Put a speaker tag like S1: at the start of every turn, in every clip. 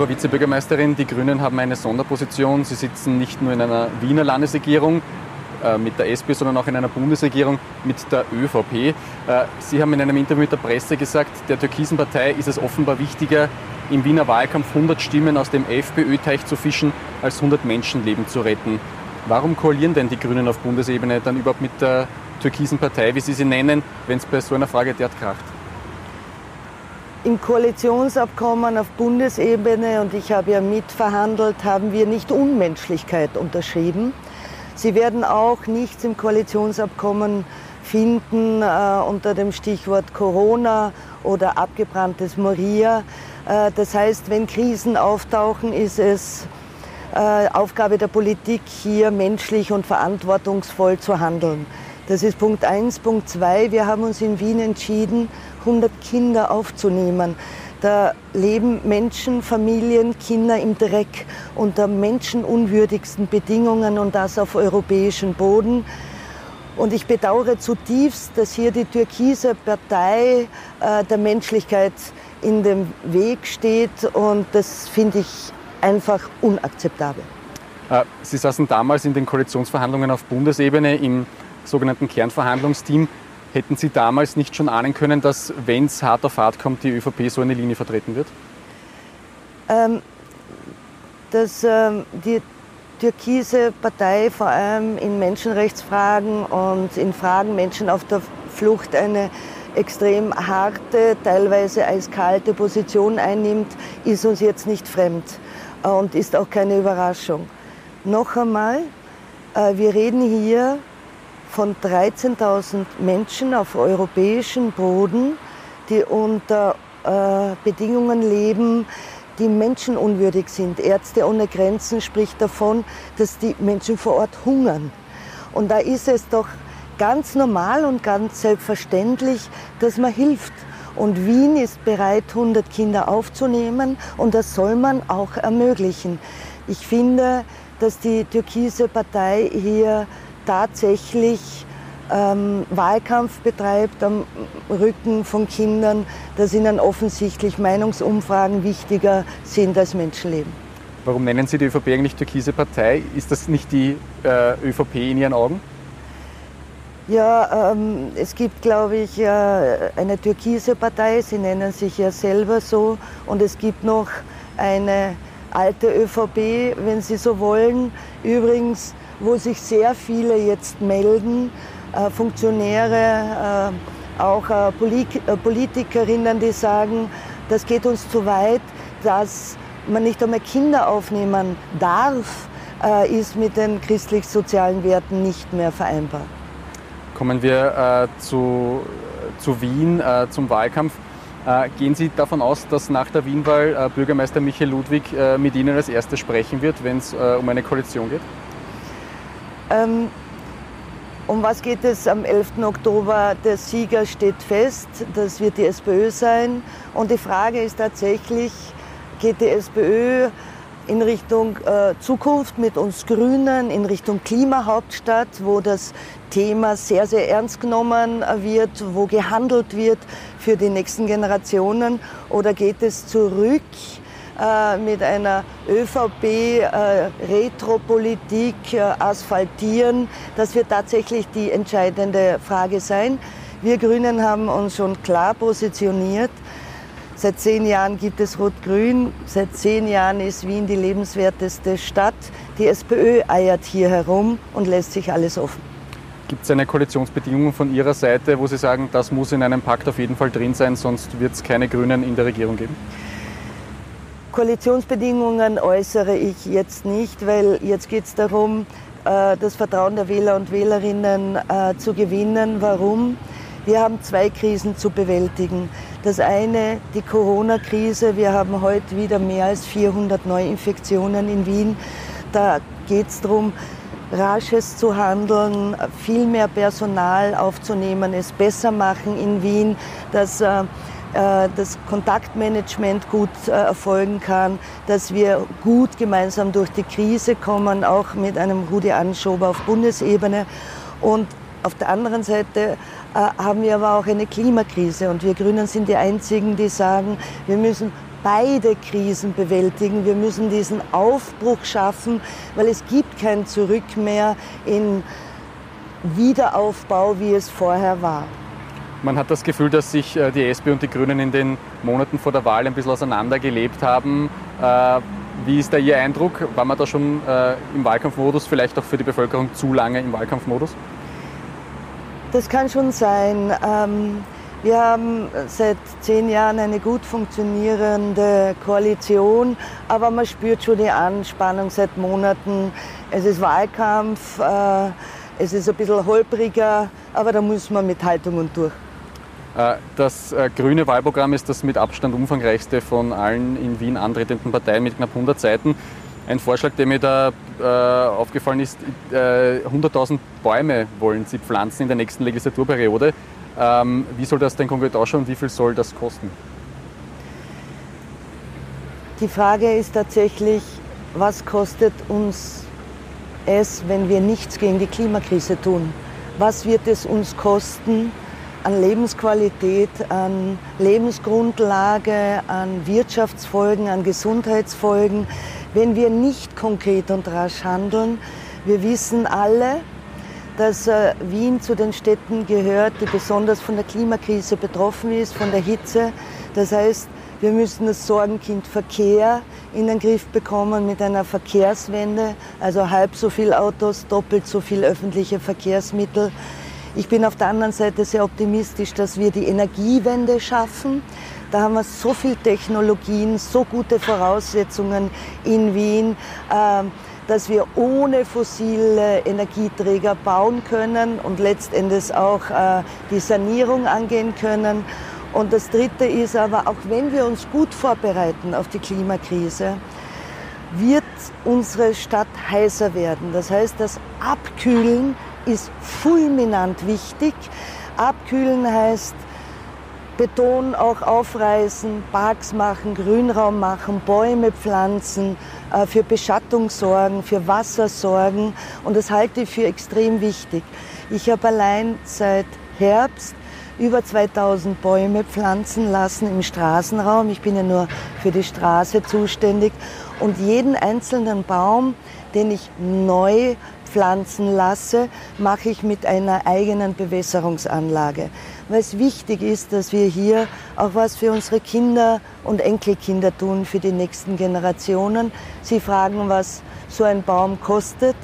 S1: Frau Vizebürgermeisterin, die Grünen haben eine Sonderposition. Sie sitzen nicht nur in einer Wiener Landesregierung äh, mit der SP, sondern auch in einer Bundesregierung mit der ÖVP. Äh, Sie haben in einem Interview mit der Presse gesagt, der türkisen Partei ist es offenbar wichtiger, im Wiener Wahlkampf 100 Stimmen aus dem FPÖ-Teich zu fischen, als 100 Menschenleben zu retten. Warum koalieren denn die Grünen auf Bundesebene dann überhaupt mit der türkisen Partei, wie Sie sie nennen, wenn es bei so einer Frage derart kracht?
S2: Im Koalitionsabkommen auf Bundesebene, und ich habe ja mitverhandelt, haben wir nicht Unmenschlichkeit unterschrieben. Sie werden auch nichts im Koalitionsabkommen finden äh, unter dem Stichwort Corona oder abgebranntes Moria. Äh, das heißt, wenn Krisen auftauchen, ist es äh, Aufgabe der Politik, hier menschlich und verantwortungsvoll zu handeln. Das ist Punkt eins. Punkt zwei, wir haben uns in Wien entschieden, 100 Kinder aufzunehmen. Da leben Menschen, Familien, Kinder im Dreck unter menschenunwürdigsten Bedingungen und das auf europäischem Boden. Und ich bedauere zutiefst, dass hier die türkise Partei äh, der Menschlichkeit in dem Weg steht und das finde ich einfach unakzeptabel.
S1: Äh, Sie saßen damals in den Koalitionsverhandlungen auf Bundesebene im sogenannten Kernverhandlungsteam. Hätten Sie damals nicht schon ahnen können, dass, wenn es hart auf hart kommt, die ÖVP so eine Linie vertreten wird?
S2: Ähm, dass ähm, die türkise Partei vor allem in Menschenrechtsfragen und in Fragen Menschen auf der Flucht eine extrem harte, teilweise eiskalte Position einnimmt, ist uns jetzt nicht fremd und ist auch keine Überraschung. Noch einmal, äh, wir reden hier von 13.000 Menschen auf europäischem Boden, die unter äh, Bedingungen leben, die menschenunwürdig sind. Ärzte ohne Grenzen spricht davon, dass die Menschen vor Ort hungern. Und da ist es doch ganz normal und ganz selbstverständlich, dass man hilft. Und Wien ist bereit, 100 Kinder aufzunehmen und das soll man auch ermöglichen. Ich finde, dass die türkise Partei hier tatsächlich ähm, Wahlkampf betreibt am Rücken von Kindern, dass ihnen offensichtlich Meinungsumfragen wichtiger sind als Menschenleben.
S1: Warum nennen Sie die ÖVP eigentlich türkise Partei? Ist das nicht die äh, ÖVP in Ihren Augen?
S2: Ja, ähm, es gibt, glaube ich, äh, eine türkise Partei, sie nennen sich ja selber so, und es gibt noch eine alte ÖVP, wenn Sie so wollen. Übrigens wo sich sehr viele jetzt melden, äh, Funktionäre, äh, auch äh, Politikerinnen, die sagen, das geht uns zu weit, dass man nicht einmal Kinder aufnehmen darf, ist mit den christlich-sozialen Werten nicht mehr vereinbar.
S1: Kommen wir äh, zu, zu Wien, äh, zum Wahlkampf. Äh, gehen Sie davon aus, dass nach der Wienwahl Bürgermeister Michael Ludwig mit Ihnen als Erster sprechen wird, wenn es um eine Koalition geht?
S2: Ähm, um was geht es am 11. Oktober? Der Sieger steht fest, das wird die SPÖ sein. Und die Frage ist tatsächlich, geht die SPÖ in Richtung äh, Zukunft mit uns Grünen, in Richtung Klimahauptstadt, wo das Thema sehr, sehr ernst genommen wird, wo gehandelt wird für die nächsten Generationen? Oder geht es zurück äh, mit einer ÖVP-Retropolitik äh, äh, asphaltieren. Das wird tatsächlich die entscheidende Frage sein. Wir Grünen haben uns schon klar positioniert. Seit zehn Jahren gibt es Rot-Grün. Seit zehn Jahren ist Wien die lebenswerteste Stadt. Die SPÖ eiert hier herum und lässt sich alles offen.
S1: Gibt es eine Koalitionsbedingung von Ihrer Seite, wo Sie sagen, das muss in einem Pakt auf jeden Fall drin sein, sonst wird es keine Grünen in der Regierung geben?
S2: Koalitionsbedingungen äußere ich jetzt nicht, weil jetzt geht es darum, äh, das Vertrauen der Wähler und Wählerinnen äh, zu gewinnen. Warum? Wir haben zwei Krisen zu bewältigen. Das eine, die Corona-Krise. Wir haben heute wieder mehr als 400 Neuinfektionen in Wien. Da geht es darum, rasches zu handeln, viel mehr Personal aufzunehmen, es besser machen in Wien, dass äh, äh, das Kontaktmanagement gut äh, erfolgen kann, dass wir gut gemeinsam durch die Krise kommen, auch mit einem Rudi Anschober auf Bundesebene. Und auf der anderen Seite haben wir aber auch eine Klimakrise und wir Grünen sind die Einzigen, die sagen, wir müssen beide Krisen bewältigen. Wir müssen diesen Aufbruch schaffen, weil es gibt kein Zurück mehr in Wiederaufbau, wie es vorher war.
S1: Man hat das Gefühl, dass sich äh, die SP und die Grünen in den Monaten vor der Wahl ein bisschen auseinandergelebt haben. Äh, wie ist da Ihr Eindruck? War man da schon äh, im Wahlkampfmodus, vielleicht auch für die Bevölkerung zu lange im Wahlkampfmodus?
S2: Das kann schon sein. Ähm, wir haben seit zehn Jahren eine gut funktionierende Koalition, aber man spürt schon die Anspannung seit Monaten. Es ist Wahlkampf, es ist ein bisschen holpriger, aber da muss man mit Haltung und durch.
S1: Äh, das äh, grüne Wahlprogramm ist das mit Abstand umfangreichste von allen in Wien antretenden Parteien mit knapp 100 Seiten. Ein Vorschlag, der mir da äh, aufgefallen ist, 100.000 Bäume wollen Sie pflanzen in der nächsten Legislaturperiode. Ähm, wie soll das denn konkret ausschauen und wie viel soll das kosten?
S2: Die Frage ist tatsächlich, was kostet uns es, wenn wir nichts gegen die Klimakrise tun? Was wird es uns kosten, an Lebensqualität, an Lebensgrundlage, an Wirtschaftsfolgen, an Gesundheitsfolgen, wenn wir nicht konkret und rasch handeln. Wir wissen alle, dass äh, Wien zu den Städten gehört, die besonders von der Klimakrise betroffen ist, von der Hitze. Das heißt, wir müssen das Sorgenkind Verkehr in den Griff bekommen mit einer Verkehrswende, also halb so viel Autos, doppelt so viel öffentliche Verkehrsmittel. Ich bin auf der anderen Seite sehr optimistisch, dass wir die Energiewende schaffen. Da haben wir so viele Technologien, so gute Voraussetzungen in Wien, ähm, dass wir ohne fossile Energieträger bauen können und letztendlich auch äh, die Sanierung angehen können. Und das Dritte ist aber, auch wenn wir uns gut vorbereiten auf die Klimakrise, wird unsere Stadt heißer werden. Das heißt, das Abkühlen ist fulminant wichtig. Abkühlen heißt Beton auch aufreißen, Parks machen, Grünraum machen, Bäume pflanzen, äh, für Beschattung sorgen, für Wasser sorgen. Und das halte ich für extrem wichtig. Ich habe allein seit Herbst über 2000 Bäume pflanzen lassen im Straßenraum. Ich bin ja nur für die Straße zuständig. Und jeden einzelnen Baum, den ich neu pflanzen lasse, mache ich mit einer eigenen Bewässerungsanlage. Weil es wichtig ist, dass wir hier auch was für unsere Kinder und Enkelkinder tun, für die nächsten Generationen. Sie fragen, was so ein Baum kostet.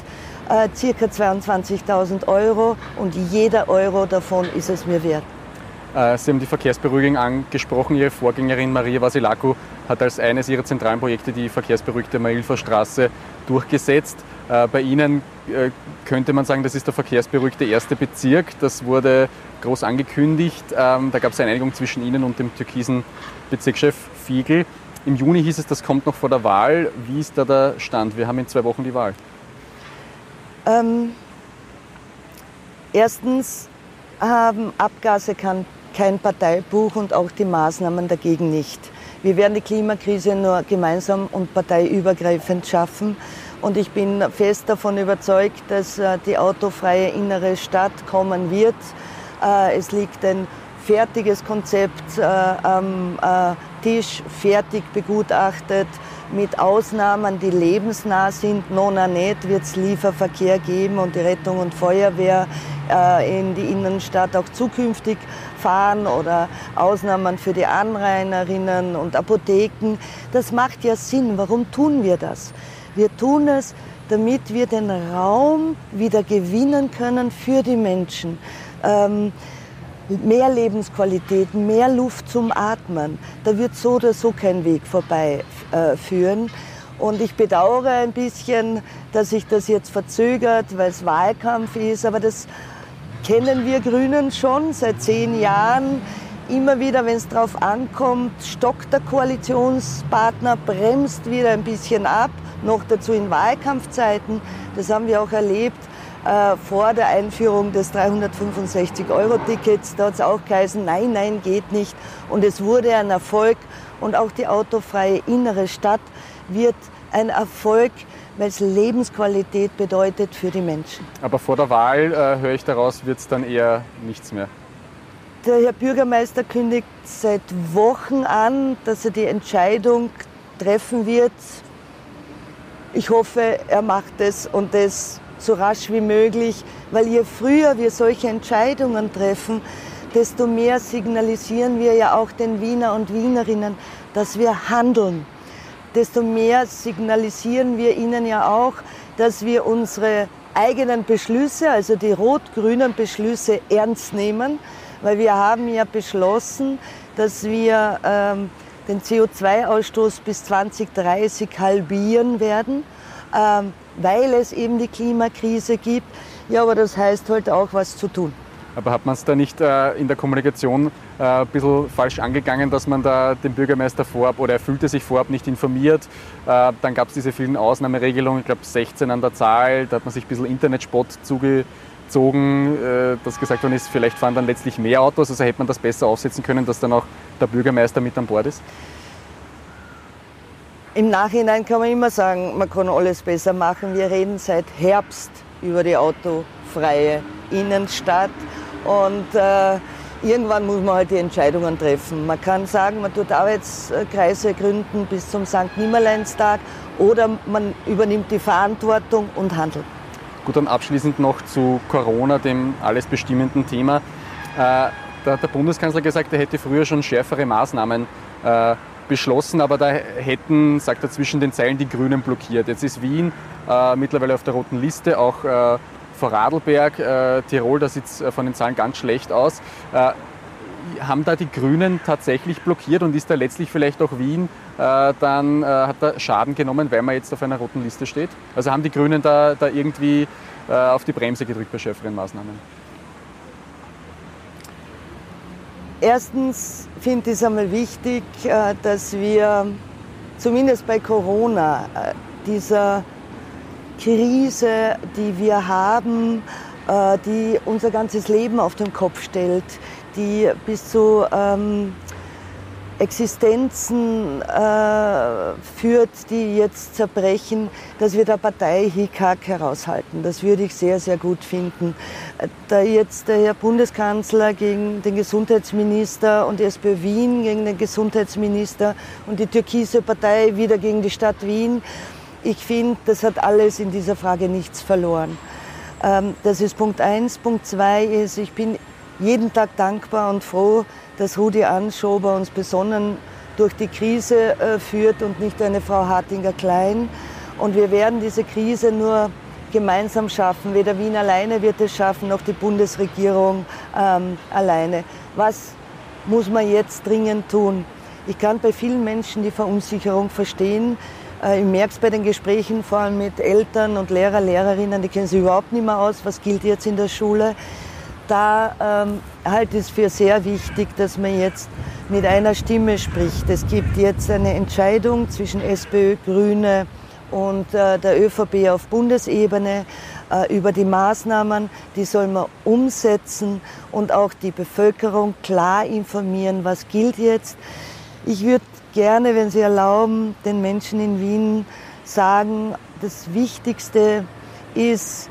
S2: Äh, circa 22.000 Euro und jeder Euro davon ist es mir wert.
S1: Äh, Sie haben die Verkehrsberuhigung angesprochen. Ihre Vorgängerin Maria Vasilaku hat als eines ihrer zentralen Projekte die verkehrsberuhigte Mailfer Straße durchgesetzt. Äh, bei Ihnen äh, könnte man sagen, das ist der verkehrsberuhigte erste Bezirk. Das wurde groß angekündigt. Ähm, da gab es eine Einigung zwischen Ihnen und dem türkisen Bezirkschef Fiegel. Im Juni hieß es, das kommt noch vor der Wahl. Wie ist da der Stand? Wir haben in zwei Wochen die Wahl.
S2: Ähm, erstens haben Abgase kein, kein Parteibuch und auch die Maßnahmen dagegen nicht. Wir werden die Klimakrise nur gemeinsam und parteiübergreifend schaffen. Und ich bin fest davon überzeugt, dass äh, die autofreie innere Stadt kommen wird. Äh, es liegt ein fertiges Konzept äh, am Tisch, fertig begutachtet, mit Ausnahmen, die lebensnah sind. Nona nicht wird es Lieferverkehr geben und die Rettung und Feuerwehr in die Innenstadt auch zukünftig fahren oder Ausnahmen für die Anrainerinnen und Apotheken. Das macht ja Sinn. Warum tun wir das? Wir tun es, damit wir den Raum wieder gewinnen können für die Menschen. Ähm, mehr Lebensqualität, mehr Luft zum Atmen. Da wird so oder so kein Weg vorbei äh. Und ich bedauere ein bisschen, dass sich das jetzt verzögert, weil es Wahlkampf ist. Aber das kennen wir Grünen schon seit zehn Jahren. Immer wieder, wenn es darauf ankommt, stockt der Koalitionspartner, bremst wieder ein bisschen ab noch dazu in Wahlkampfzeiten. Das haben wir auch erlebt äh, vor der Einführung des 365-Euro-Tickets. Da hat es auch geheißen, nein, nein, geht nicht. Und es wurde ein Erfolg. Und auch die autofreie innere Stadt wird ein Erfolg, weil es Lebensqualität bedeutet für die Menschen.
S1: Aber vor der Wahl, äh, höre ich daraus, wird es dann eher nichts mehr.
S2: Der Herr Bürgermeister kündigt seit Wochen an, dass er die Entscheidung treffen wird. Ich hoffe, er macht es und das so rasch wie möglich, weil je früher wir solche Entscheidungen treffen, desto mehr signalisieren wir ja auch den Wiener und Wienerinnen, dass wir handeln. Desto mehr signalisieren wir ihnen ja auch, dass wir unsere eigenen Beschlüsse, also die rot-grünen Beschlüsse, ernst nehmen, weil wir haben ja beschlossen, dass wir ähm, den CO2-Ausstoß bis 2030 halbieren werden, ähm, weil es eben die Klimakrise gibt. Ja, aber das heißt halt auch, was zu tun.
S1: Aber hat man es da nicht äh, in der Kommunikation äh, ein bisschen falsch angegangen, dass man da den Bürgermeister vorab oder er fühlte sich vorab nicht informiert? Äh, dann gab es diese vielen Ausnahmeregelungen, ich glaube 16 an der Zahl, da hat man sich ein bisschen Internetspott zugezogen, äh, dass gesagt worden ist, vielleicht fahren dann letztlich mehr Autos, also hätte man das besser aufsetzen können, dass dann auch der Bürgermeister mit an Bord ist?
S2: Im Nachhinein kann man immer sagen, man kann alles besser machen. Wir reden seit Herbst über die autofreie Innenstadt und äh, irgendwann muss man halt die Entscheidungen treffen. Man kann sagen, man tut Arbeitskreise gründen bis zum St. Nimmerleinstag oder man übernimmt die Verantwortung und handelt.
S1: Gut, dann abschließend noch zu Corona, dem alles bestimmenden Thema. Äh, da hat der Bundeskanzler gesagt, er hätte früher schon schärfere Maßnahmen äh, beschlossen, aber da hätten, sagt er, zwischen den Zeilen die Grünen blockiert. Jetzt ist Wien äh, mittlerweile auf der roten Liste, auch Vorarlberg, äh, Tirol, da sieht es von den Zahlen ganz schlecht aus. Äh, haben da die Grünen tatsächlich blockiert und ist da letztlich vielleicht auch Wien äh, dann äh, hat er Schaden genommen, weil man jetzt auf einer roten Liste steht? Also haben die Grünen da, da irgendwie äh, auf die Bremse gedrückt bei schärferen Maßnahmen?
S2: Erstens finde ich es einmal wichtig, dass wir zumindest bei Corona dieser Krise, die wir haben, äh, die unser ganzes Leben auf den Kopf stellt, die bis zu ähm, Existenzen äh, führt, die jetzt zerbrechen, dass wir der Partei Hickhack heraushalten. Das würde ich sehr, sehr gut finden. Da jetzt der Herr Bundeskanzler gegen den Gesundheitsminister und die SPÖ Wien gegen den Gesundheitsminister und die türkise Partei wieder gegen die Stadt Wien ich finde, das hat alles in dieser Frage nichts verloren. Ähm, das ist Punkt eins. Punkt zwei ist, ich bin jeden Tag dankbar und froh, dass Rudi Anschober uns besonnen durch die Krise äh, führt und nicht eine Frau Hartinger-Klein. Und wir werden diese Krise nur gemeinsam schaffen. Weder Wien alleine wird es schaffen, noch die Bundesregierung ähm, alleine. Was muss man jetzt dringend tun? Ich kann bei vielen Menschen die Verunsicherung verstehen. Äh, ich merke es bei den Gesprächen, vor allem mit Eltern und Lehrer, Lehrerinnen, die kennen sich überhaupt nicht mehr aus, was gilt jetzt in der Schule. Da ähm, halte ich es für sehr wichtig, dass man jetzt mit einer Stimme spricht. Es gibt jetzt eine Entscheidung zwischen SPÖ, Grüne und äh, der ÖVP auf Bundesebene äh, über die Maßnahmen. Die soll man umsetzen und auch die Bevölkerung klar informieren, was gilt jetzt. Ich würde gerne, wenn Sie erlauben, den Menschen in Wien sagen, das Wichtigste ist,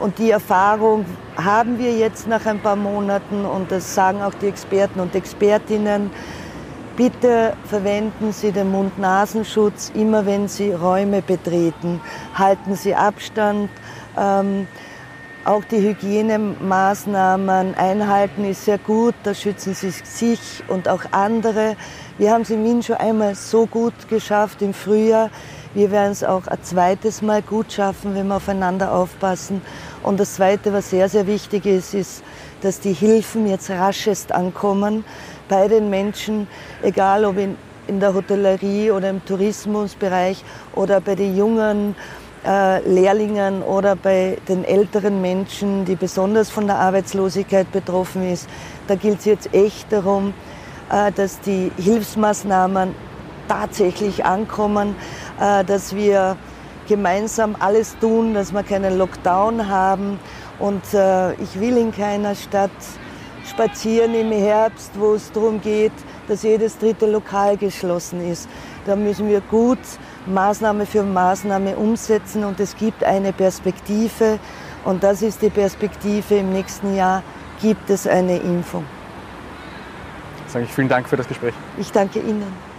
S2: und die Erfahrung haben wir jetzt nach ein paar Monaten und das sagen auch die Experten und Expertinnen, bitte verwenden Sie den Mund-Nasenschutz immer, wenn Sie Räume betreten. Halten Sie Abstand. Ähm, auch die Hygienemaßnahmen einhalten ist sehr gut, da schützen Sie sich und auch andere. Wir haben es in Wien schon einmal so gut geschafft im Frühjahr. Wir werden es auch ein zweites Mal gut schaffen, wenn wir aufeinander aufpassen. Und das Zweite, was sehr, sehr wichtig ist, ist, dass die Hilfen jetzt raschest ankommen bei den Menschen, egal ob in, in der Hotellerie oder im Tourismusbereich oder bei den jungen äh, Lehrlingen oder bei den älteren Menschen, die besonders von der Arbeitslosigkeit betroffen ist. Da gilt es jetzt echt darum, äh, dass die Hilfsmaßnahmen tatsächlich ankommen, dass wir gemeinsam alles tun, dass wir keinen Lockdown haben. Und äh, ich will in keiner Stadt spazieren im Herbst, wo es darum geht, dass jedes dritte Lokal geschlossen ist. Da müssen wir gut Maßnahme für Maßnahme umsetzen und es gibt eine Perspektive und das ist die Perspektive im nächsten Jahr gibt es eine Impfung.
S1: sage ich vielen Dank für das Gespräch.
S2: Ich danke Ihnen.